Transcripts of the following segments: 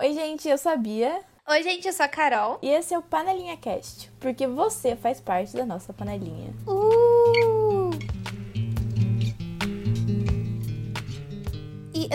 Oi, gente, eu sabia. Oi, gente, eu sou a Carol. E esse é o Panelinha Cast, porque você faz parte da nossa panelinha. Uh!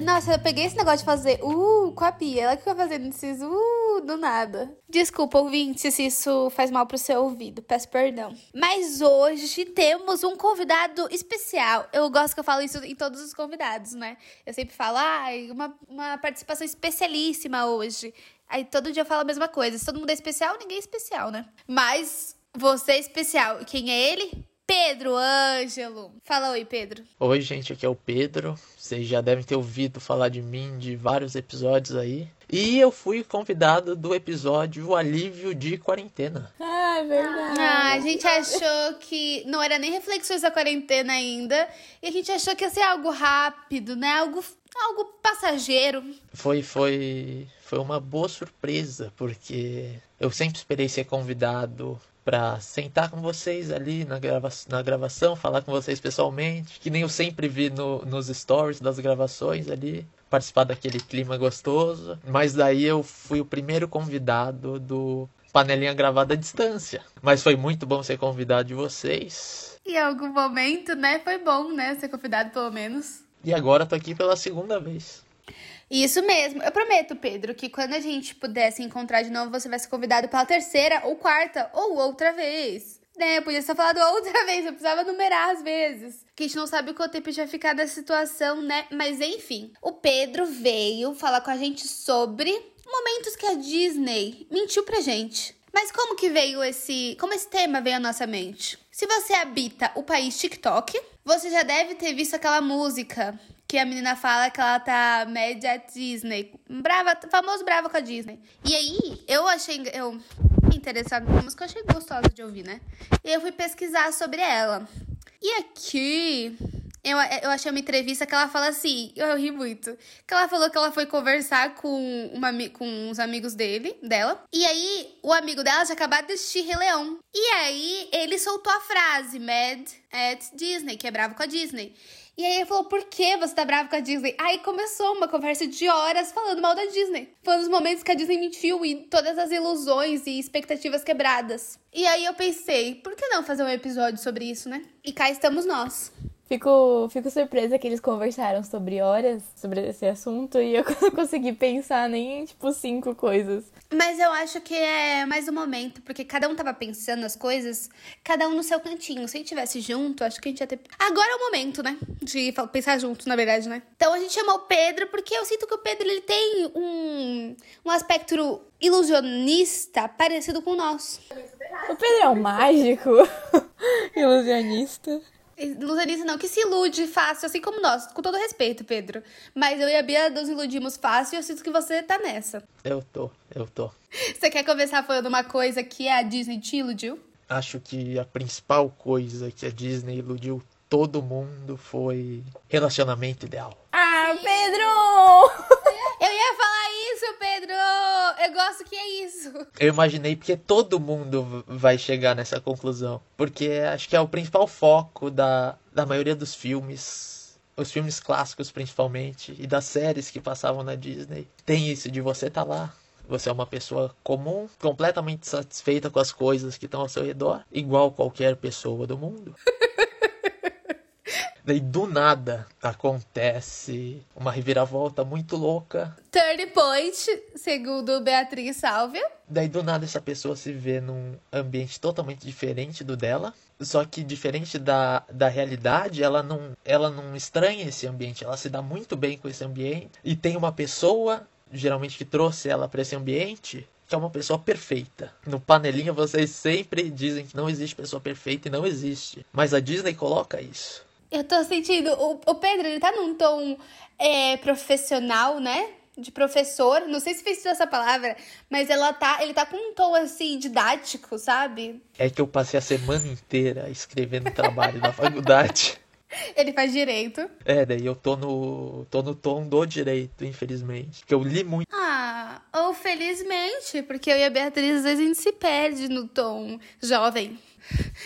Nossa, eu peguei esse negócio de fazer uh com a Bia. Ela que fica fazendo esses uh do nada. Desculpa, ouvinte, se isso faz mal pro seu ouvido. Peço perdão. Mas hoje temos um convidado especial. Eu gosto que eu falo isso em todos os convidados, né? Eu sempre falo, ah, uma, uma participação especialíssima hoje. Aí todo dia eu falo a mesma coisa. Se todo mundo é especial, ninguém é especial, né? Mas você é especial. E quem é ele? Pedro Ângelo. Fala oi, Pedro. Oi, gente, aqui é o Pedro. Vocês já devem ter ouvido falar de mim de vários episódios aí. E eu fui convidado do episódio O Alívio de Quarentena. Ah, é verdade. Ah, a gente achou que não era nem reflexões da quarentena ainda. E a gente achou que ia ser algo rápido, né? Algo, algo passageiro. Foi, foi, foi uma boa surpresa, porque eu sempre esperei ser convidado para sentar com vocês ali na, grava na gravação, falar com vocês pessoalmente, que nem eu sempre vi no, nos stories das gravações ali, participar daquele clima gostoso. Mas daí eu fui o primeiro convidado do panelinha gravada à distância. Mas foi muito bom ser convidado de vocês. E em algum momento, né, foi bom, né, ser convidado pelo menos. E agora tô aqui pela segunda vez. Isso mesmo. Eu prometo, Pedro, que quando a gente puder se encontrar de novo, você vai ser convidado pela terceira ou quarta ou outra vez. Né, eu podia ter falado outra vez, eu precisava numerar as vezes. Que a gente não sabe quanto tempo vai ficar nessa situação, né? Mas enfim, o Pedro veio falar com a gente sobre momentos que a Disney mentiu pra gente. Mas como que veio esse. Como esse tema veio à nossa mente? Se você habita o país TikTok, você já deve ter visto aquela música que a menina fala que ela tá média Disney. Brava, famoso brava com a Disney. E aí, eu achei. Eu interessada na música, eu achei gostosa de ouvir, né? E eu fui pesquisar sobre ela. E aqui. Eu, eu achei uma entrevista que ela fala assim, eu ri muito. Que ela falou que ela foi conversar com, uma, com uns amigos dele, dela. E aí, o amigo dela tinha acabado de assistir Rei Leão. E aí, ele soltou a frase, Mad at Disney, que é bravo com a Disney. E aí ele falou, por que você tá bravo com a Disney? Aí começou uma conversa de horas falando mal da Disney. Falando dos momentos que a Disney mentiu e todas as ilusões e expectativas quebradas. E aí eu pensei, por que não fazer um episódio sobre isso, né? E cá estamos nós. Fico, fico surpresa que eles conversaram sobre horas sobre esse assunto e eu não consegui pensar nem em, tipo, cinco coisas. Mas eu acho que é mais um momento, porque cada um tava pensando as coisas, cada um no seu cantinho. Se a gente tivesse junto, acho que a gente ia ter. Agora é o momento, né? De pensar junto, na verdade, né? Então a gente chamou o Pedro, porque eu sinto que o Pedro ele tem um, um aspecto ilusionista parecido com o nosso. O Pedro é um mágico ilusionista. Ilusionista não, que se ilude fácil, assim como nós. Com todo respeito, Pedro. Mas eu e a Bia nos iludimos fácil e eu sinto que você tá nessa. Eu tô, eu tô. Você quer começar falando uma coisa que a Disney te iludiu? Acho que a principal coisa que a Disney iludiu todo mundo foi relacionamento ideal. Ah, Pedro! Eu ia falar isso, Pedro! Eu gosto que é isso. Eu imaginei porque todo mundo vai chegar nessa conclusão. Porque acho que é o principal foco da, da maioria dos filmes. Os filmes clássicos, principalmente, e das séries que passavam na Disney. Tem isso de você tá lá, você é uma pessoa comum, completamente satisfeita com as coisas que estão ao seu redor, igual qualquer pessoa do mundo. Daí do nada acontece uma reviravolta muito louca. Turn point, segundo Beatriz Sálvia. Daí do nada essa pessoa se vê num ambiente totalmente diferente do dela. Só que diferente da, da realidade, ela não, ela não estranha esse ambiente, ela se dá muito bem com esse ambiente. E tem uma pessoa, geralmente que trouxe ela para esse ambiente, que é uma pessoa perfeita. No panelinha vocês sempre dizem que não existe pessoa perfeita e não existe. Mas a Disney coloca isso. Eu tô sentindo. O, o Pedro, ele tá num tom é, profissional, né? De professor. Não sei se fez essa palavra, mas ela tá, ele tá com um tom assim didático, sabe? É que eu passei a semana inteira escrevendo trabalho na faculdade. Ele faz direito. É, daí eu tô no, tô no tom do direito, infelizmente. Que eu li muito. Ah, ou felizmente, porque eu e a Beatriz às vezes a gente se perde no tom jovem.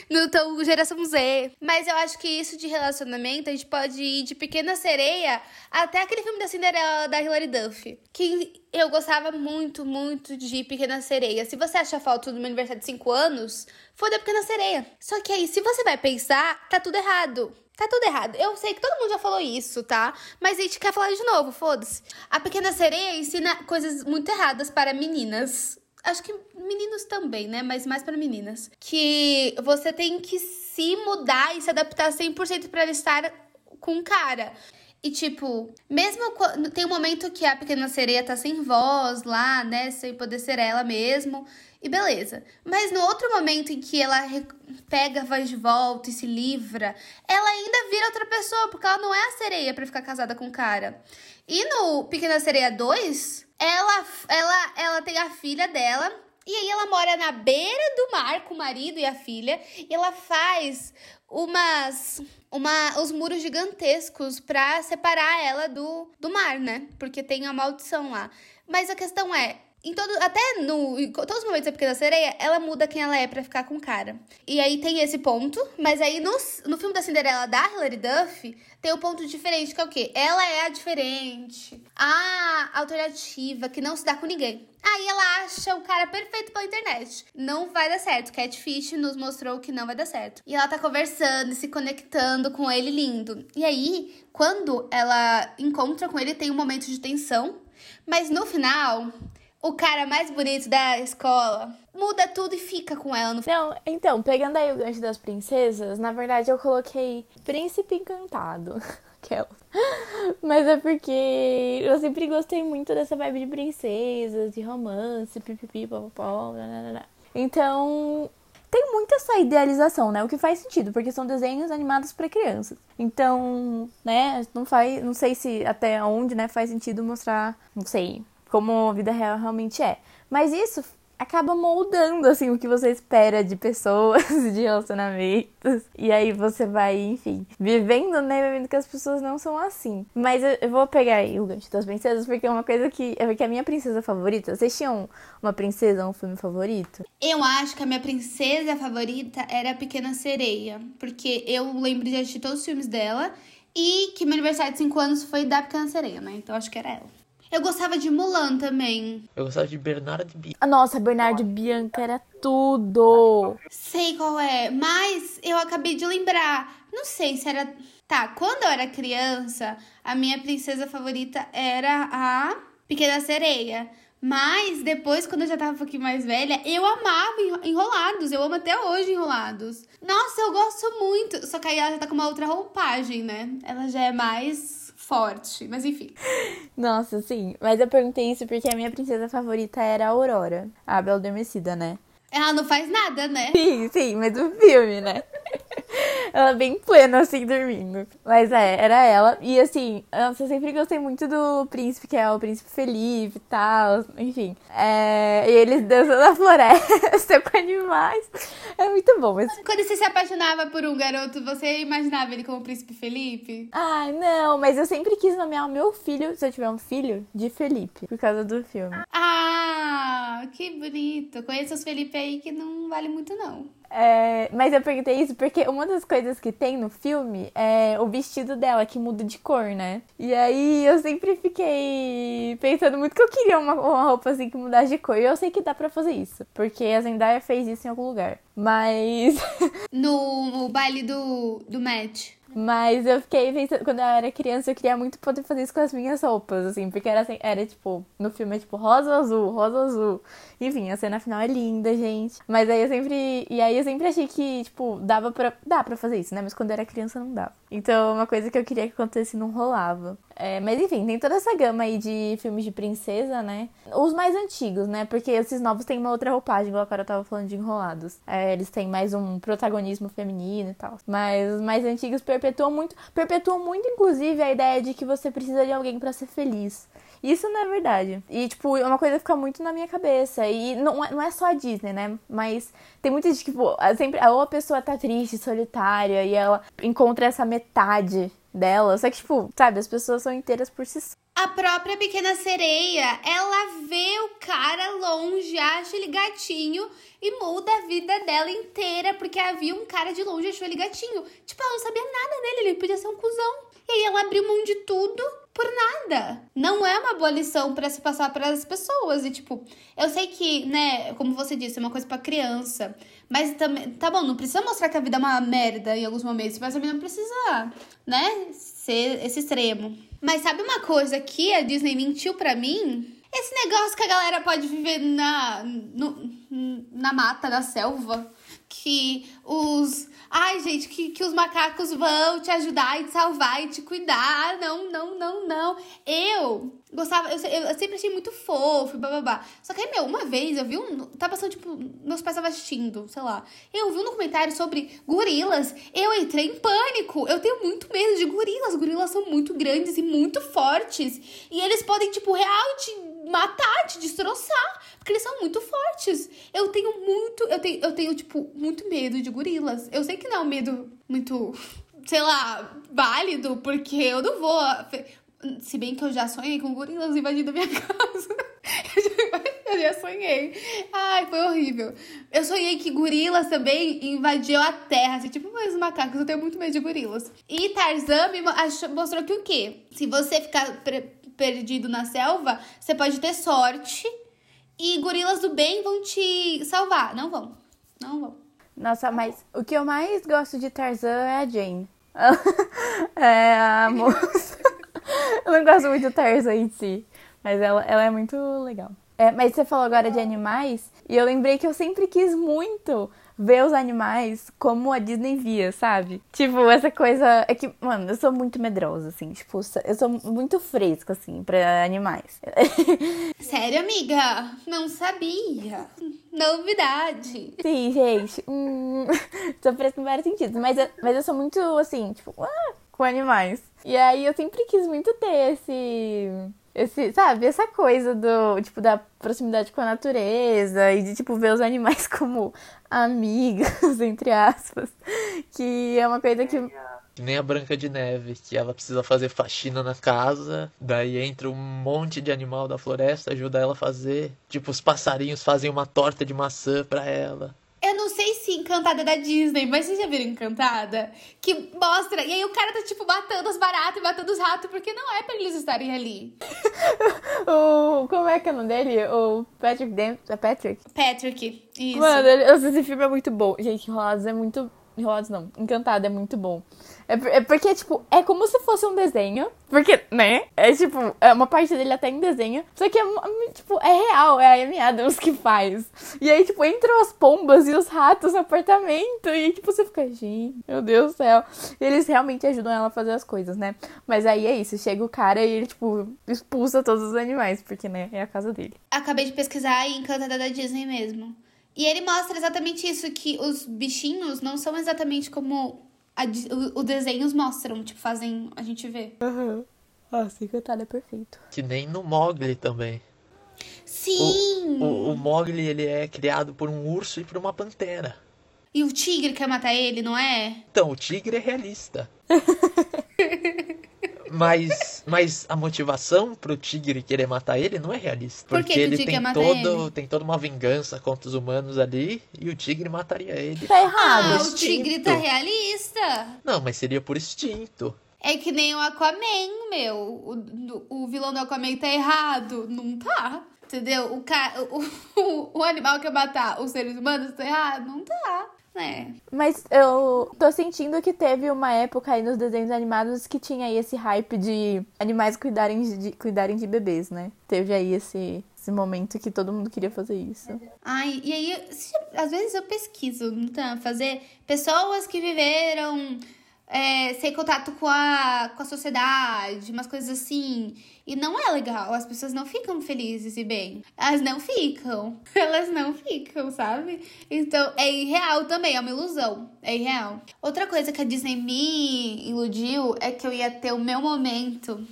No tão geração Z. Mas eu acho que isso de relacionamento, a gente pode ir de Pequena Sereia até aquele filme da Cinderela da Hilary Duff. Que eu gostava muito, muito de Pequena Sereia. Se você acha foto do meu aniversário de 5 anos, foi da Pequena Sereia. Só que aí, se você vai pensar, tá tudo errado. Tá tudo errado. Eu sei que todo mundo já falou isso, tá? Mas a gente quer falar de novo, foda-se. A Pequena Sereia ensina coisas muito erradas para meninas. Acho que meninos também, né? Mas mais para meninas. Que você tem que se mudar e se adaptar 100% para estar com um cara. E, tipo, mesmo quando. Tem um momento que a pequena sereia tá sem voz lá, né? Sem poder ser ela mesmo. E beleza. Mas no outro momento em que ela pega a voz de volta e se livra, ela ainda vira outra pessoa, porque ela não é a sereia para ficar casada com o cara. E no Pequena Sereia 2, ela, ela, ela tem a filha dela. E aí ela mora na beira do mar com o marido e a filha. E ela faz umas uma, os muros gigantescos para separar ela do, do mar, né? Porque tem a maldição lá. Mas a questão é, em todo, até no, em todos os momentos da Pequena Sereia, ela muda quem ela é para ficar com o cara. E aí tem esse ponto, mas aí no, no filme da Cinderela da Hilary Duff, tem um ponto diferente, que é o quê? Ela é a diferente, a alternativa, que não se dá com ninguém. Aí ela acha o cara perfeito pela internet. Não vai dar certo. Catfish nos mostrou que não vai dar certo. E ela tá conversando e se conectando com ele lindo. E aí, quando ela encontra com ele, tem um momento de tensão. Mas no final, o cara mais bonito da escola muda tudo e fica com ela no Não, então, pegando aí o gancho das princesas, na verdade eu coloquei Príncipe Encantado. Aquela. Mas é porque eu sempre gostei muito dessa vibe de princesas, de romance, pipipi, popopó, Então, tem muito essa idealização, né? O que faz sentido, porque são desenhos animados para crianças. Então, né, não faz, não sei se até onde, né, faz sentido mostrar, não sei, como a vida real realmente é. Mas isso acaba moldando assim o que você espera de pessoas, de relacionamentos. E aí você vai, enfim, vivendo, né, vivendo que as pessoas não são assim. Mas eu, eu vou pegar aí o gancho das princesas porque é uma coisa que é porque a minha princesa favorita. Vocês tinham uma princesa, um filme favorito? Eu acho que a minha princesa favorita era a Pequena Sereia, porque eu lembro de assistir todos os filmes dela e que meu aniversário de 5 anos foi da Pequena Sereia, né? Então acho que era ela. Eu gostava de Mulan também. Eu gostava de Bernardo Bianca. Ah, nossa, Bernardo Bianca era tudo. Sei qual é, mas eu acabei de lembrar. Não sei se era. Tá, quando eu era criança, a minha princesa favorita era a Pequena Sereia. Mas depois, quando eu já tava um pouquinho mais velha, eu amava enrolados. Eu amo até hoje enrolados. Nossa, eu gosto muito. Só que aí ela já tá com uma outra roupagem, né? Ela já é mais forte, mas enfim. Nossa, sim. Mas eu perguntei isso porque a minha princesa favorita era a Aurora, a Bela Adormecida, né? Ela não faz nada, né? Sim, sim, mas o filme, né? Ela bem plena, assim, dormindo. Mas é, era ela. E assim, eu sempre gostei muito do príncipe, que é o príncipe Felipe e tal. Enfim. É, e eles dançam na floresta com animais. É muito bom. Mas... Quando você se apaixonava por um garoto, você imaginava ele como o príncipe Felipe? Ai, não, mas eu sempre quis nomear o meu filho, se eu tiver um filho, de Felipe, por causa do filme. Ah, que bonito. Conheço os Felipe aí que não vale muito, não. É, mas eu perguntei isso porque uma das coisas que tem no filme é o vestido dela, que muda de cor, né? E aí eu sempre fiquei pensando muito que eu queria uma, uma roupa assim que mudasse de cor. E eu sei que dá pra fazer isso, porque a Zendaya fez isso em algum lugar. Mas. no, no baile do, do match. Mas eu fiquei pensando, quando eu era criança, eu queria muito poder fazer isso com as minhas roupas, assim, porque era, assim, era tipo, no filme é tipo rosa azul, rosa azul. Enfim, a cena final é linda, gente. Mas aí eu sempre. E aí eu sempre achei que, tipo, dava pra. Dá pra fazer isso, né? Mas quando eu era criança não dava. Então, uma coisa que eu queria que acontecesse não rolava. É, mas enfim, tem toda essa gama aí de filmes de princesa, né? Os mais antigos, né? Porque esses novos têm uma outra roupagem, igual agora eu tava falando de enrolados. É, eles têm mais um protagonismo feminino e tal. Mas os mais antigos perpetuam muito. Perpetuam muito, inclusive, a ideia de que você precisa de alguém para ser feliz. Isso não é verdade. E, tipo, é uma coisa que fica muito na minha cabeça. E não é, não é só a Disney, né? Mas tem muita gente que, tipo, sempre. Ou a pessoa tá triste, solitária, e ela encontra essa metade dela. Só que, tipo, sabe, as pessoas são inteiras por si só. A própria pequena sereia, ela vê o cara longe, acha ele gatinho e muda a vida dela inteira porque havia um cara de longe achou ele gatinho. Tipo, ela não sabia nada dele, ele podia ser um cuzão. E aí ela abriu mão de tudo por nada. Não é uma boa lição para se passar para as pessoas. E, tipo, eu sei que, né, como você disse, é uma coisa para criança. Mas também, tá bom, não precisa mostrar que a vida é uma merda em alguns momentos, mas também não precisa, né, ser esse extremo. Mas sabe uma coisa que a Disney mentiu para mim? Esse negócio que a galera pode viver na, no, na mata, na selva, que os Ai, gente, que, que os macacos vão te ajudar e te salvar e te cuidar. Não, não, não, não. Eu gostava, eu, eu, sempre achei muito fofo, bababá. Só que aí, meu, uma vez eu vi um. Tá passando, tipo, meus pais estavam assistindo, sei lá. Eu vi um documentário sobre gorilas. Eu entrei em pânico. Eu tenho muito medo de gorilas. Gorilas são muito grandes e muito fortes. E eles podem, tipo, real te matar, te destroçar, porque eles são muito fortes. Eu tenho muito, eu tenho, eu tenho tipo muito medo de gorilas. Eu sei que não é um medo muito, sei lá, válido, porque eu não vou se bem que eu já sonhei com gorilas invadindo a minha casa. eu já sonhei. Ai, foi horrível. Eu sonhei que gorilas também invadiam a terra. Assim, tipo, mas macacos, eu tenho muito medo de gorilas. E Tarzan me mostrou que o quê? Se você ficar perdido na selva, você pode ter sorte e gorilas do bem vão te salvar. Não vão. Não vão. Nossa, mas o que eu mais gosto de Tarzan é a Jane. é a moça. eu não gosto muito de Tarzan em si, mas ela, ela é muito legal. É, mas você falou agora de animais, e eu lembrei que eu sempre quis muito ver os animais como a Disney via, sabe? Tipo, essa coisa. É que, mano, eu sou muito medrosa, assim. Tipo, eu sou muito fresca, assim, pra animais. Sério, amiga? Não sabia. Novidade. Sim, gente. Hum, sou fresca em vários sentidos. Mas, eu, mas eu sou muito, assim, tipo, ah, com animais. E aí eu sempre quis muito ter esse esse, sabe, essa coisa do, tipo, da proximidade com a natureza e de, tipo, ver os animais como amigos, entre aspas. Que é uma coisa que. Que nem a Branca de Neve, que ela precisa fazer faxina na casa, daí entra um monte de animal da floresta, ajuda ela a fazer. Tipo, os passarinhos fazem uma torta de maçã pra ela. Eu não sei se Encantada é da Disney, mas vocês já viram Encantada? Que mostra. E aí o cara tá, tipo, matando as baratas e matando os ratos, porque não é pra eles estarem ali. o. Como é que é o nome dele? O Patrick Dempsey. É Patrick? Patrick. Isso. Mano, esse filme é muito bom. Gente, Enrolados é muito. Enrolados não. Encantada é muito bom. É, é, porque, tipo, é como se fosse um desenho. Porque, né? É tipo, é uma parte dele até em desenho. Só que é, tipo, é real. É a Amy Adams que faz. E aí, tipo, entram as pombas e os ratos no apartamento. E, tipo, você fica, gente, meu Deus do céu. E eles realmente ajudam ela a fazer as coisas, né? Mas aí é isso. Chega o cara e ele, tipo, expulsa todos os animais. Porque, né? É a casa dele. Acabei de pesquisar e Encantada da Disney mesmo. E ele mostra exatamente isso, que os bichinhos não são exatamente como a, o, o desenhos mostram, tipo, fazem a gente ver. Uhum. Nossa, Encantada é perfeito. Que nem no Mogli também. Sim! O, o, o Mogli, ele é criado por um urso e por uma pantera. E o tigre quer matar ele, não é? Então, o tigre é realista. mas, mas a motivação pro tigre querer matar ele não é realista. Por porque que ele tem, todo, ele? tem toda uma vingança contra os humanos ali e o tigre mataria ele. Tá errado. Ah, o tigre tá realista. Não, mas seria por instinto. É que nem o Aquaman, meu. O, o vilão do Aquaman tá errado. Não tá. Entendeu? O, ca... o, o, o animal quer matar os seres humanos tá errado? Não tá. Né? Mas eu tô sentindo que teve uma época aí nos desenhos animados que tinha aí esse hype de animais cuidarem de, cuidarem de bebês, né? Teve aí esse, esse momento que todo mundo queria fazer isso. Ai, e aí, às vezes eu pesquiso, então, fazer pessoas que viveram é, sem contato com a, com a sociedade, umas coisas assim. E não é legal, as pessoas não ficam felizes e bem. Elas não ficam. Elas não ficam, sabe? Então, é irreal também, é uma ilusão. É irreal. Outra coisa que a Disney me iludiu é que eu ia ter o meu momento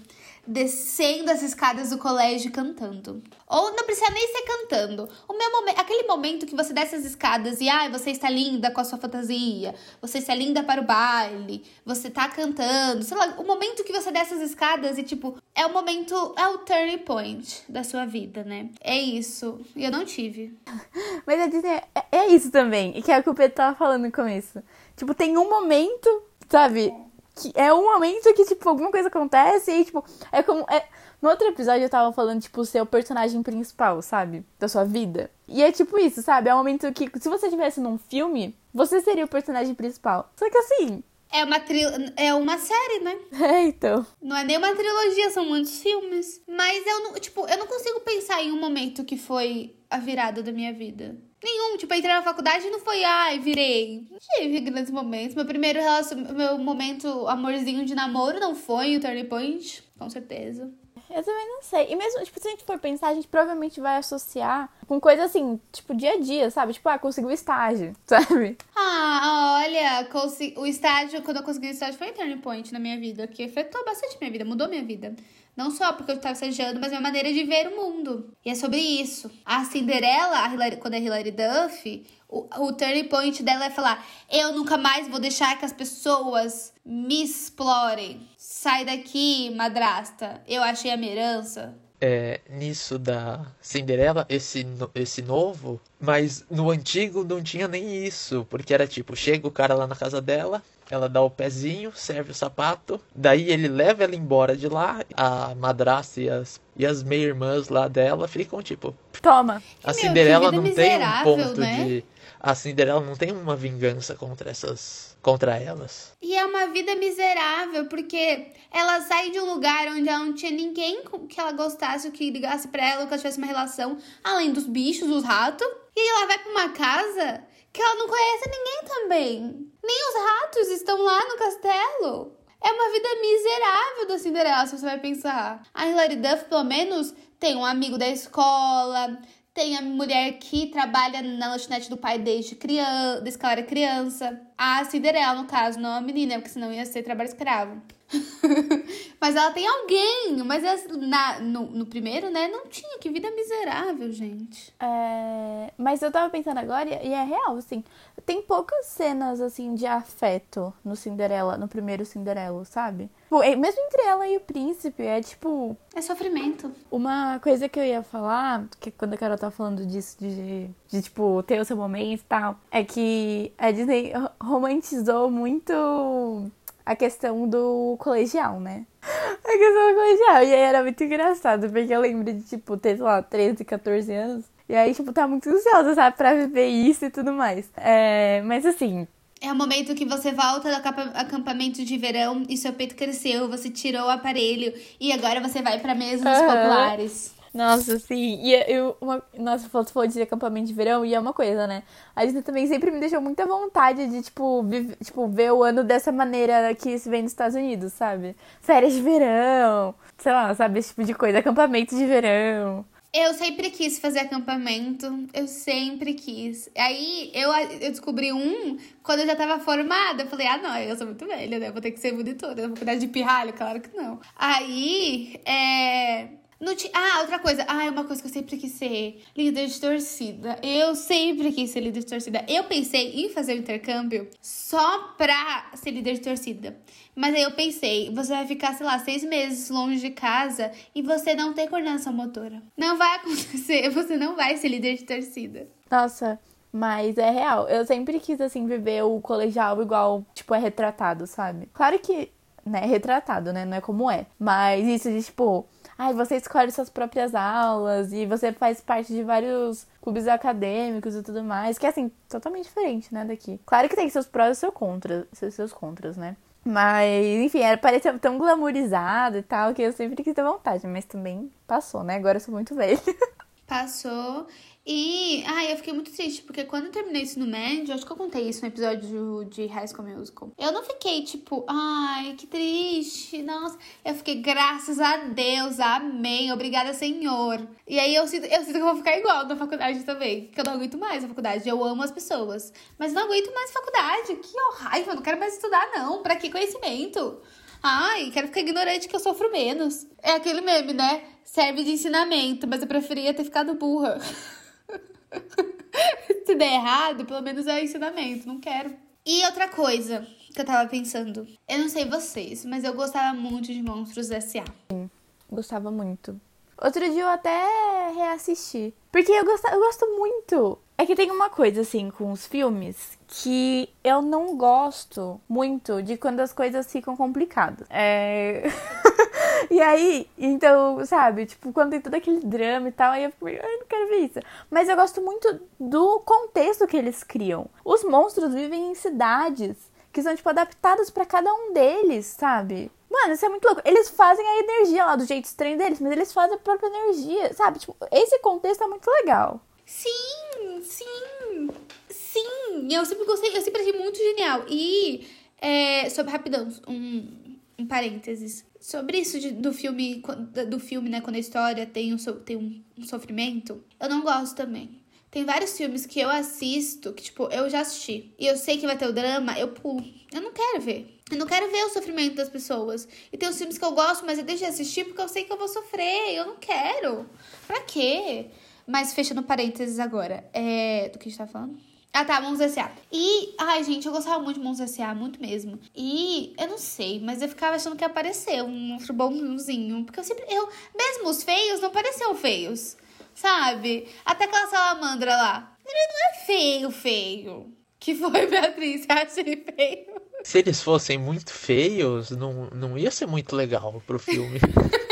descendo as escadas do colégio cantando. Ou não precisa nem ser cantando. O meu momento, aquele momento que você desce as escadas e ai, ah, você está linda com a sua fantasia, você está linda para o baile, você tá cantando, sei lá, o momento que você desce as escadas e tipo, é o momento, é o turning point da sua vida, né? É isso. E eu não tive. Mas a Disney é, é isso também, que é o que o Pedro tava falando no começo. Tipo, tem um momento, sabe? Que é um momento que, tipo, alguma coisa acontece e, tipo, é como. É... No outro episódio eu tava falando, tipo, ser o personagem principal, sabe? Da sua vida. E é tipo isso, sabe? É um momento que, se você estivesse num filme, você seria o personagem principal. Só que assim. É uma, tri... é uma série, né? É, então. Não é nem uma trilogia, são muitos filmes. Mas eu não, tipo, eu não consigo pensar em um momento que foi a virada da minha vida. Nenhum. Tipo, entrei na faculdade e não foi, ai, virei. Não tive grandes momentos. Meu primeiro relacion... meu momento amorzinho de namoro não foi o turning point, com certeza. Eu também não sei. E mesmo, tipo, se a gente for pensar, a gente provavelmente vai associar com coisa assim, tipo, dia a dia, sabe? Tipo, ah, conseguiu estágio, sabe? Ah, olha, o estágio, quando eu consegui o estágio foi um turning point na minha vida, que afetou bastante minha vida, mudou minha vida. Não só porque eu estava estagiando, mas é uma maneira de ver o mundo. E é sobre isso. A Cinderela, a Hilary, quando é Hilary Duff, o, o turning point dela é falar: eu nunca mais vou deixar que as pessoas me explorem. Sai daqui, madrasta. Eu achei a minha herança. É, nisso da Cinderela, esse, esse novo, mas no antigo não tinha nem isso, porque era tipo, chega o cara lá na casa dela, ela dá o pezinho, serve o sapato, daí ele leva ela embora de lá, a madrasta e as, e as meia-irmãs lá dela ficam tipo. Toma! A Cinderela não tem um ponto né? de. A Cinderela não tem uma vingança contra essas. contra elas. E é uma vida miserável, porque ela sai de um lugar onde ela não tinha ninguém que ela gostasse, que ligasse pra ela, que ela tivesse uma relação, além dos bichos, dos ratos. E ela vai pra uma casa que ela não conhece ninguém também. Nem os ratos estão lá no castelo. É uma vida miserável da Cinderela, se você vai pensar. A Hilary Duff, pelo menos, tem um amigo da escola, tem a mulher que trabalha na lanchonete do pai desde criança, desde que ela era criança. A Cinderela, no caso, não a menina, porque senão ia ser trabalho escravo. mas ela tem alguém. Mas na, no, no, primeiro, né, não tinha. Que vida miserável, gente. É, mas eu tava pensando agora, e é real, assim. Tem poucas cenas, assim, de afeto no Cinderela, no primeiro Cinderela, sabe? Tipo, mesmo entre ela e o príncipe, é tipo. É sofrimento. Uma coisa que eu ia falar, que quando a Carol tava falando disso, de, de tipo, ter o seu momento e tal, é que a Disney romantizou muito a questão do colegial, né? A questão do colegial. E aí era muito engraçado, porque eu lembro de, tipo, ter, sei lá, 13, 14 anos. E aí, tipo, tá muito ansiosa, sabe, pra viver isso e tudo mais. É, mas assim. É o momento que você volta do acampamento de verão e seu peito cresceu, você tirou o aparelho e agora você vai para mesas uhum. populares. Nossa, sim. E eu, uma, nossa, foto falou de acampamento de verão e é uma coisa, né? A Disney também sempre me deixou muita vontade de, tipo, tipo, ver o ano dessa maneira que se vê nos Estados Unidos, sabe? Férias de verão, sei lá, sabe? Esse tipo de coisa. Acampamento de verão. Eu sempre quis fazer acampamento, eu sempre quis. Aí eu, eu descobri um quando eu já tava formada. Eu falei, ah, não, eu sou muito velha, né? vou ter que ser monitora. Vou cuidar de pirralho? Claro que não. Aí, é Ah, outra coisa. Ah, é uma coisa que eu sempre quis ser líder de torcida. Eu sempre quis ser líder de torcida. Eu pensei em fazer o intercâmbio só pra ser líder de torcida. Mas aí eu pensei, você vai ficar, sei lá, seis meses longe de casa e você não tem coordenação motora. Não vai acontecer, você não vai ser líder de torcida. Nossa, mas é real. Eu sempre quis, assim, viver o colegial igual, tipo, é retratado, sabe? Claro que, né, retratado, né? Não é como é. Mas isso de, tipo ai, você escolhe suas próprias aulas e você faz parte de vários clubes acadêmicos e tudo mais, que é assim, totalmente diferente, né, daqui. Claro que tem seus prós e seus contras, seus contras, né? Mas, enfim, era, parecia tão glamourizado e tal que eu sempre quis ter vontade, mas também passou, né? Agora eu sou muito velha. Passou. E, ai, eu fiquei muito triste, porque quando eu terminei isso no médio, acho que eu contei isso no episódio de High School Musical. Eu não fiquei tipo, ai, que triste, nossa. Eu fiquei, graças a Deus, amém, obrigada, Senhor. E aí eu sinto, eu sinto que eu vou ficar igual na faculdade também, que eu não aguento mais a faculdade. Eu amo as pessoas, mas não aguento mais faculdade. Que raiva, não quero mais estudar, não. Pra que conhecimento? Ai, quero ficar ignorante que eu sofro menos. É aquele meme, né? Serve de ensinamento, mas eu preferia ter ficado burra. Se der errado, pelo menos é ensinamento, não quero. E outra coisa que eu tava pensando. Eu não sei vocês, mas eu gostava muito de Monstros S.A. Gostava muito. Outro dia eu até reassisti. Porque eu gosto, eu gosto muito. É que tem uma coisa, assim, com os filmes que eu não gosto muito de quando as coisas ficam complicadas. É. e aí, então, sabe, tipo, quando tem todo aquele drama e tal, aí eu fico, ai, não quero ver isso. Mas eu gosto muito do contexto que eles criam. Os monstros vivem em cidades que são, tipo, adaptadas para cada um deles, sabe? Mano, isso é muito louco. Eles fazem a energia lá do jeito estranho deles, mas eles fazem a própria energia, sabe? Tipo, esse contexto é muito legal. Sim, sim, sim. Eu sempre gostei, eu sempre achei muito genial. E, é, sobre rapidão, um, um parênteses. Sobre isso de, do filme, do filme, né, quando a história tem um, tem um, um sofrimento, eu não gosto também. Tem vários filmes que eu assisto, que, tipo, eu já assisti. E eu sei que vai ter o drama, eu pulo. Eu não quero ver. Eu não quero ver o sofrimento das pessoas. E tem os filmes que eu gosto, mas eu deixo de assistir porque eu sei que eu vou sofrer. Eu não quero. Pra quê? Mas fechando parênteses agora. É... Do que a gente tá falando? Ah, tá, Mons S.A. E, ai, gente, eu gostava muito de Mons S.A., muito mesmo. E eu não sei, mas eu ficava achando que ia aparecer um monstro bonzinho. Porque eu sempre. Eu, mesmo os feios não pareciam feios. Sabe? Até aquela salamandra lá. Ele não é feio, feio. Que foi, Beatriz? Acha ele feio? Se eles fossem muito feios, não, não ia ser muito legal pro filme.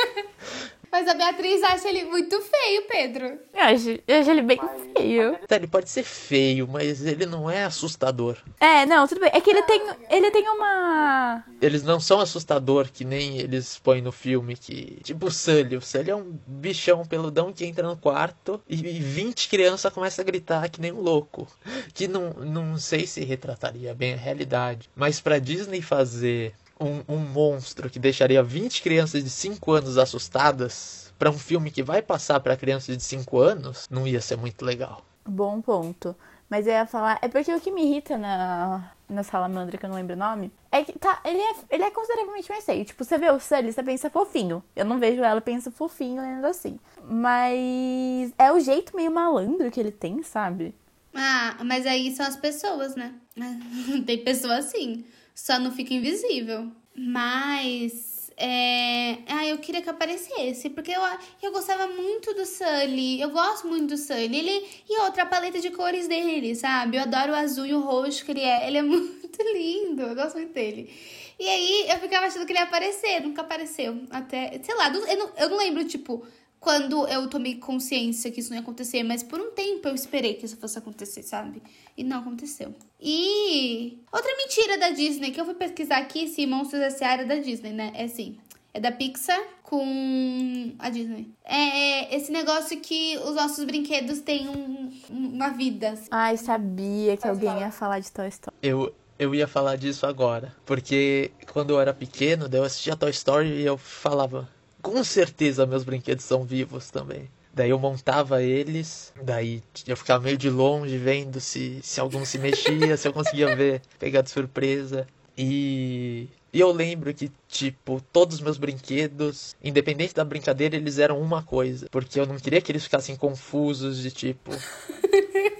Mas a Beatriz acha ele muito feio, Pedro. Eu acho, eu acho ele bem feio. Tá, ele pode ser feio, mas ele não é assustador. É, não, tudo bem. É que ele tem, ele tem uma. Eles não são assustador que nem eles põem no filme que. Tipo o Sully. O Sully é um bichão peludão que entra no quarto e 20 crianças começam a gritar que nem um louco. Que não, não sei se retrataria bem a realidade. Mas pra Disney fazer um, um monstro que deixaria 20 crianças de 5 anos assustadas para um filme que vai passar para crianças de 5 anos, não ia ser muito legal. Bom ponto. Mas eu ia falar. É porque o que me irrita na, na salamandra, que eu não lembro o nome, é que tá, ele é, ele é consideravelmente mais feio. Tipo, você vê o Sully, você pensa fofinho. Eu não vejo ela, pensa fofinho ainda assim. Mas é o jeito meio malandro que ele tem, sabe? Ah, mas aí são as pessoas, né? tem pessoa assim só não fica invisível. Mas. É... Ah, eu queria que aparecesse, porque eu, eu gostava muito do Sully. Eu gosto muito do Sully. Ele, e outra paleta de cores dele, sabe? Eu adoro o azul e o roxo que ele é. Ele é muito lindo. Eu gosto muito dele. E aí eu ficava achando que ele ia aparecer, nunca apareceu. Até, sei lá, eu não, eu não lembro, tipo, quando eu tomei consciência que isso não ia acontecer, mas por um tempo eu esperei que isso fosse acontecer, sabe? E não aconteceu. E outra mentira da Disney que eu fui pesquisar aqui se Monstros S.A. era da Disney, né? É assim, é da Pixar com a Disney. É esse negócio que os nossos brinquedos têm um, uma vida. Assim. Ai, sabia que alguém ia falar de Toy Story. Eu, eu ia falar disso agora. Porque quando eu era pequeno, eu assistia Toy Story e eu falava, com certeza meus brinquedos são vivos também. Daí eu montava eles, daí eu ficava meio de longe vendo se, se algum se mexia, se eu conseguia ver, pegar de surpresa. E, e eu lembro que, tipo, todos os meus brinquedos, independente da brincadeira, eles eram uma coisa. Porque eu não queria que eles ficassem confusos de tipo.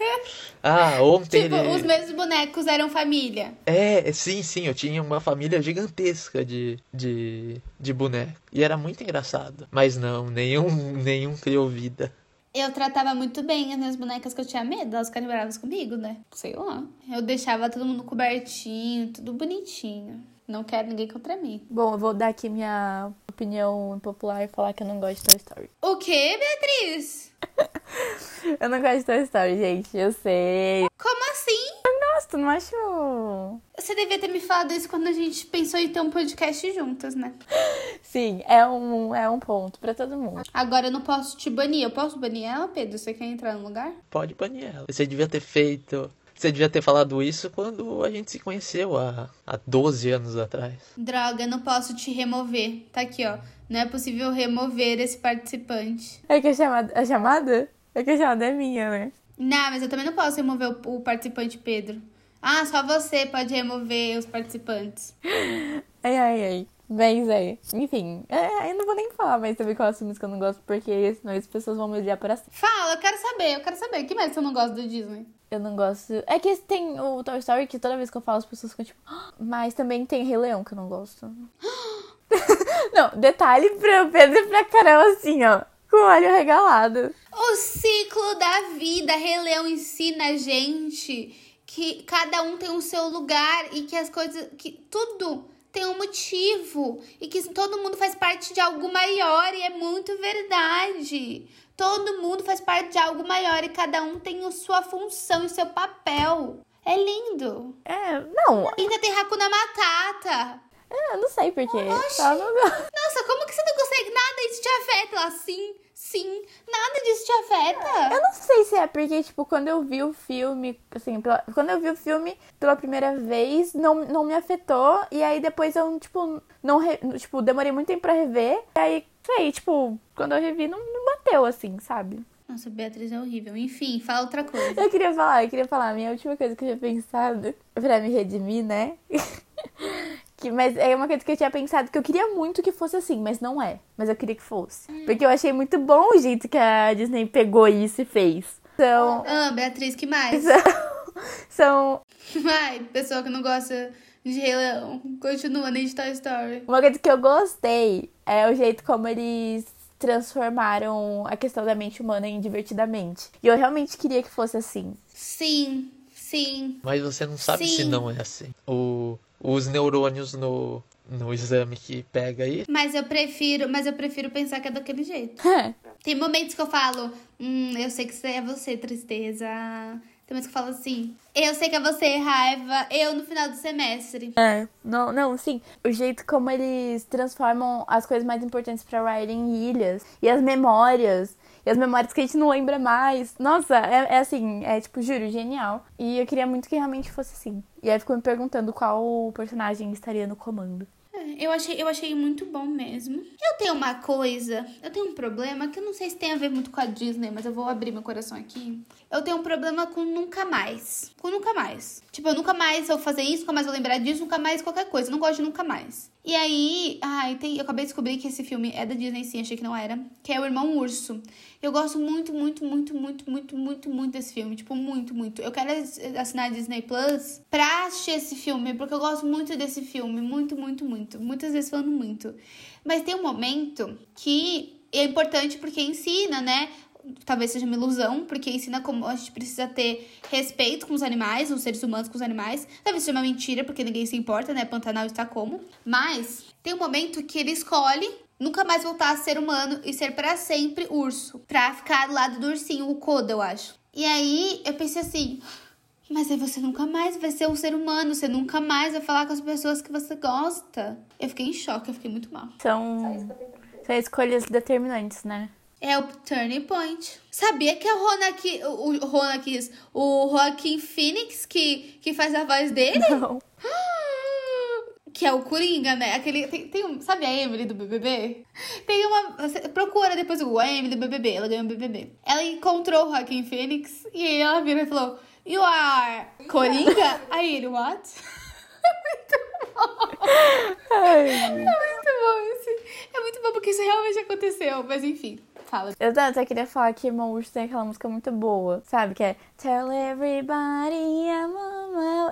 Ah, ontem. Tipo, ele... os meus bonecos eram família. É, sim, sim, eu tinha uma família gigantesca de, de, de bonecos. E era muito engraçado. Mas não, nenhum, nenhum criou vida. Eu tratava muito bem as minhas bonecas que eu tinha medo, elas ficaram bravas comigo, né? Sei lá. Eu deixava todo mundo cobertinho, tudo bonitinho. Não quero ninguém contra mim. Bom, eu vou dar aqui minha opinião popular e falar que eu não gosto de Toy Story. O quê, Beatriz? eu não gosto de Toy Story, gente, eu sei. Como assim? Eu gosto, não acho. Você devia ter me falado isso quando a gente pensou em ter um podcast juntas, né? Sim, é um, é um ponto para todo mundo. Agora eu não posso te banir. Eu posso banir ela, Pedro? Você quer entrar no lugar? Pode banir ela. Você devia ter feito você devia ter falado isso quando a gente se conheceu há, há 12 anos atrás. Droga, não posso te remover. Tá aqui, ó. Não é possível remover esse participante. É que a chamada, a chamada? É que a chamada é minha, né? Não, mas eu também não posso remover o, o participante Pedro. Ah, só você pode remover os participantes. Ai, ai, ai. Mas é, enfim, é, eu não vou nem falar mais sobre quais filmes que eu não gosto, porque senão as pessoas vão me odiar para sempre. Fala, eu quero saber, eu quero saber. O que mais você não gosta do Disney? Eu não gosto. É que tem o Toy Story que toda vez que eu falo as pessoas ficam tipo. "Ah", Mas também tem Rei Leão que eu não gosto. não, detalhe pra Pedro e pra Carol assim, ó. Com o olho regalado. O ciclo da vida, Rei Leão ensina a gente que cada um tem o seu lugar e que as coisas, que tudo tem um motivo e que todo mundo faz parte de algo maior e é muito verdade. Todo mundo faz parte de algo maior e cada um tem a sua função e o seu papel. É lindo. É, não, Ainda tem Hakuna Matata. é, não sei porquê. Nossa, como que você não consegue? Nada isso te afeta. Ela, sim, nada disso te afeta. Eu não sei se é porque, tipo, quando eu vi o filme, assim, pela- quando eu vi o filme pela primeira vez, não, não me afetou. E aí depois eu, tipo, não re- tipo, demorei muito tempo pra rever. E aí, sei, tipo, quando eu revi, não, não bateu, assim, sabe? Nossa, Beatriz é horrível. Enfim, fala outra coisa. Eu queria falar, eu queria falar, a minha última coisa que eu tinha pensado pra me redimir, né? Que, mas é uma coisa que eu tinha pensado que eu queria muito que fosse assim, mas não é. Mas eu queria que fosse. Porque eu achei muito bom o jeito que a Disney pegou isso e fez. Então, Ah, Beatriz, que mais? são Vai, pessoa que não gosta de Rei Leão. Continua nem de Toy Story. Uma coisa que eu gostei é o jeito como eles transformaram a questão da mente humana em divertidamente. E eu realmente queria que fosse assim. Sim, sim. Mas você não sabe se Sim. não é assim. O, os neurônios no, no exame que pega aí. Mas eu prefiro, mas eu prefiro pensar que é daquele jeito. Tem momentos que eu falo, hum, eu sei que isso é você, tristeza. Tem momentos que eu falo assim, eu sei que é você, raiva, eu no final do semestre. É, não, não, sim. O jeito como eles transformam as coisas mais importantes pra Riley em ilhas. E as memórias. E as memórias que a gente não lembra mais. Nossa, é, é assim, é tipo, juro, genial. E eu queria muito que realmente fosse assim. E aí ficou me perguntando qual personagem estaria no comando. É, Eu achei, eu achei muito bom mesmo. Eu tenho uma coisa, eu tenho um problema que eu não sei se tem a ver muito com a Disney, mas eu vou abrir meu coração aqui. Eu tenho um problema com nunca mais. Com nunca mais. Tipo, eu nunca mais vou fazer isso, nunca mais vou lembrar disso, nunca mais qualquer coisa. Eu não gosto de nunca mais. E aí, ai, tem, eu acabei de descobrir que esse filme é da Disney, sim, achei que não era. Que é o Irmão Urso. Eu gosto muito, muito, muito, muito, muito, muito, muito desse filme. Tipo, muito, muito. Eu quero ass- assinar Disney Plus pra assistir esse filme, porque eu gosto muito desse filme. Muito, muito, muito. Muitas vezes falando muito. Mas tem um momento que é importante porque ensina, né? Talvez seja uma ilusão, porque ensina como a gente precisa ter respeito com os animais, os seres humanos com os animais. Talvez seja uma mentira, porque ninguém se importa, né? Pantanal está como. Mas tem um momento que ele escolhe nunca mais voltar a ser humano e ser para sempre urso. Pra ficar do lado do ursinho, o Koda, eu acho. E aí eu pensei assim. Mas aí você nunca mais vai ser um ser humano, você nunca mais vai falar com as pessoas que você gosta. Eu fiquei em choque, eu fiquei muito mal. São, são escolhas determinantes, né? É o turning point. Sabia que é o Ronaki, o, o Ronakis, o Joaquim Phoenix que, que faz a voz dele? Não. Que é o Coringa, né? Aquele. Tem, tem um, sabe a Emily do BBB? Tem uma. você Procura depois o a Emily do BBB. Ela ganhou o BBB. Ela encontrou o Joaquim Phoenix e aí ela vira e falou: You are Coringa? aí ele, what? Ai. É muito bom isso. É muito bom porque isso realmente aconteceu. Mas enfim, fala. Eu só queria falar que Urso tem aquela música muito boa, sabe? Que é Tell everybody I'm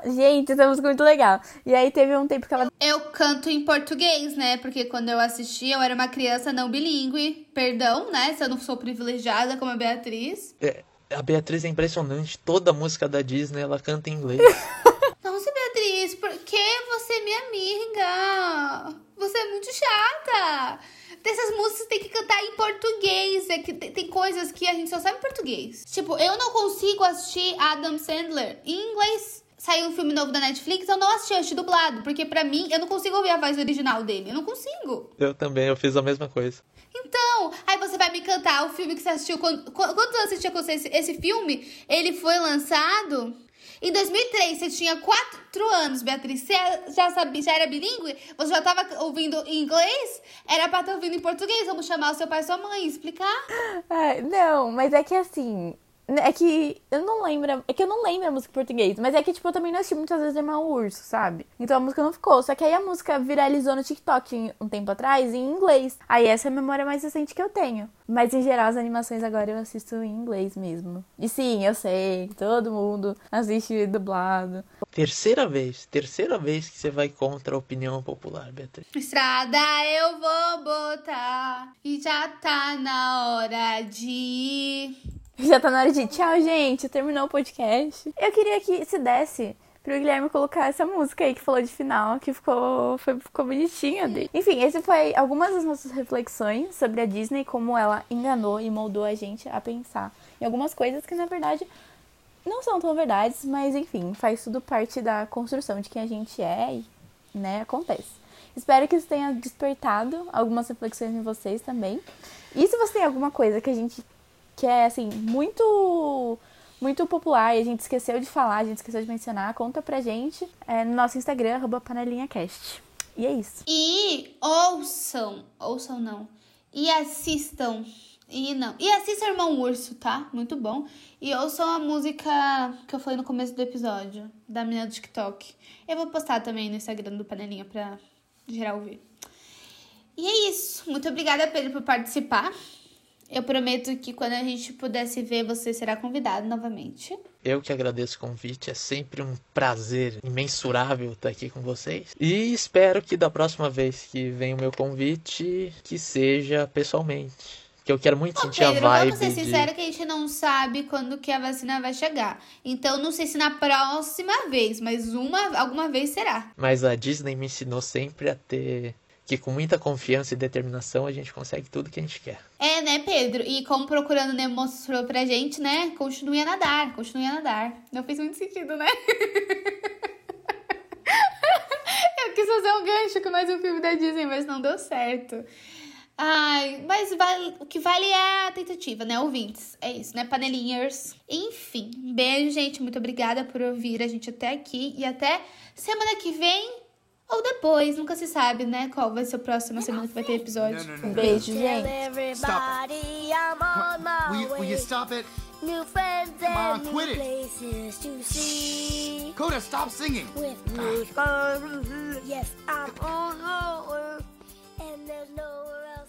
Gente, essa música é muito legal. E aí teve um tempo que ela... Eu canto em português, né? Porque quando eu assisti, eu era uma criança não bilíngue. Perdão, né? Se eu não sou privilegiada como a Beatriz. É, a Beatriz é impressionante. Toda música da Disney ela canta em inglês. Nossa, Beatriz, por que você é minha amiga? Você é muito chata. Dessas músicas tem que cantar em português. É que tem, tem coisas que a gente só sabe em português. Tipo, eu não consigo assistir Adam Sandler em inglês. Saiu um filme novo da Netflix, eu não assisti, eu assisti dublado. Porque pra mim, eu não consigo ouvir a voz original dele. Eu não consigo. Eu também, eu fiz a mesma coisa. Então, aí você vai me cantar o filme que você assistiu. Quando, quando- você tinha quando você- esse, esse filme? Ele foi lançado em 2003. Você tinha 4 anos, Beatriz. Você já, sabia, já era bilíngue? Você já tava ouvindo em inglês? Era pra estar ouvindo em português. Vamos chamar o seu pai e sua mãe e explicar. Ai, não, mas é que assim... É que eu não lembro. É que eu não lembro a música em português. Mas é que, tipo, eu também não assisti muitas vezes Irmão Urso, sabe? Então a música não ficou. Só que aí a música viralizou no TikTok um tempo atrás em inglês. Aí essa é a memória mais recente que eu tenho. Mas em geral as animações agora eu assisto em inglês mesmo. E sim, eu sei, todo mundo assiste dublado. Terceira vez, terceira vez que você vai contra a opinião popular, Beatriz. Estrada eu vou botar e já tá na hora de. Já tá na hora de tchau, gente. Terminou o podcast. Eu queria que se desse pro Guilherme colocar essa música aí que falou de final, que ficou, foi, ficou bonitinha dele. Enfim, esse foi algumas das nossas reflexões sobre a Disney, como ela enganou e moldou a gente a pensar em algumas coisas que na verdade não são tão verdades, mas enfim, faz tudo parte da construção de quem a gente é e, né, acontece. Espero que isso tenha despertado algumas reflexões em vocês também. E se você tem alguma coisa que a gente que é assim muito muito popular e a gente esqueceu de falar, a gente esqueceu de mencionar, conta pra gente é, no nosso Instagram, panelinhacast. E é isso. E ouçam, ouçam não, e assistam, e não, e assistam Irmão Urso, tá? Muito bom. E ouçam a música que eu falei no começo do episódio, da menina do TikTok. Eu vou postar também no Instagram do Panelinha pra geral ouvir. E é isso. Muito obrigada, Pedro, por participar. Eu prometo que quando a gente puder se ver, você será convidado novamente. Eu que agradeço o convite, é sempre um prazer imensurável estar aqui com vocês. E espero que da próxima vez que vem o meu convite, que seja pessoalmente. Que eu quero muito Ô, sentir Pedro, a vibe. vamos ser de- sinceros que a gente não sabe quando que a vacina vai chegar. Então, não sei se na próxima vez, mas uma, alguma vez será. Mas a Disney me ensinou sempre a ter. Que com muita confiança e determinação a gente consegue tudo que a gente quer. É, né, Pedro? E como Procurando Nemo mostrou pra gente, né? Continue a nadar, continue a nadar. Não fez muito sentido, né? Eu quis fazer um gancho com mais um filme da Disney, mas não deu certo. Ai, mas vale- o que vale é a tentativa, né, ouvintes? É isso, né, panelinhas? Enfim, beijo, gente. Muito obrigada por ouvir a gente até aqui. E até semana que vem ou depois, nunca se sabe, né, qual vai ser a próxima semana que vai ter episódio. Um beijo, Tell gente. everybody I'm on my Will you, will you way. stop it? New friends Come on, and new quit it. places to see. Coda, stop singing. With me, yes, I'm on and there's nowhere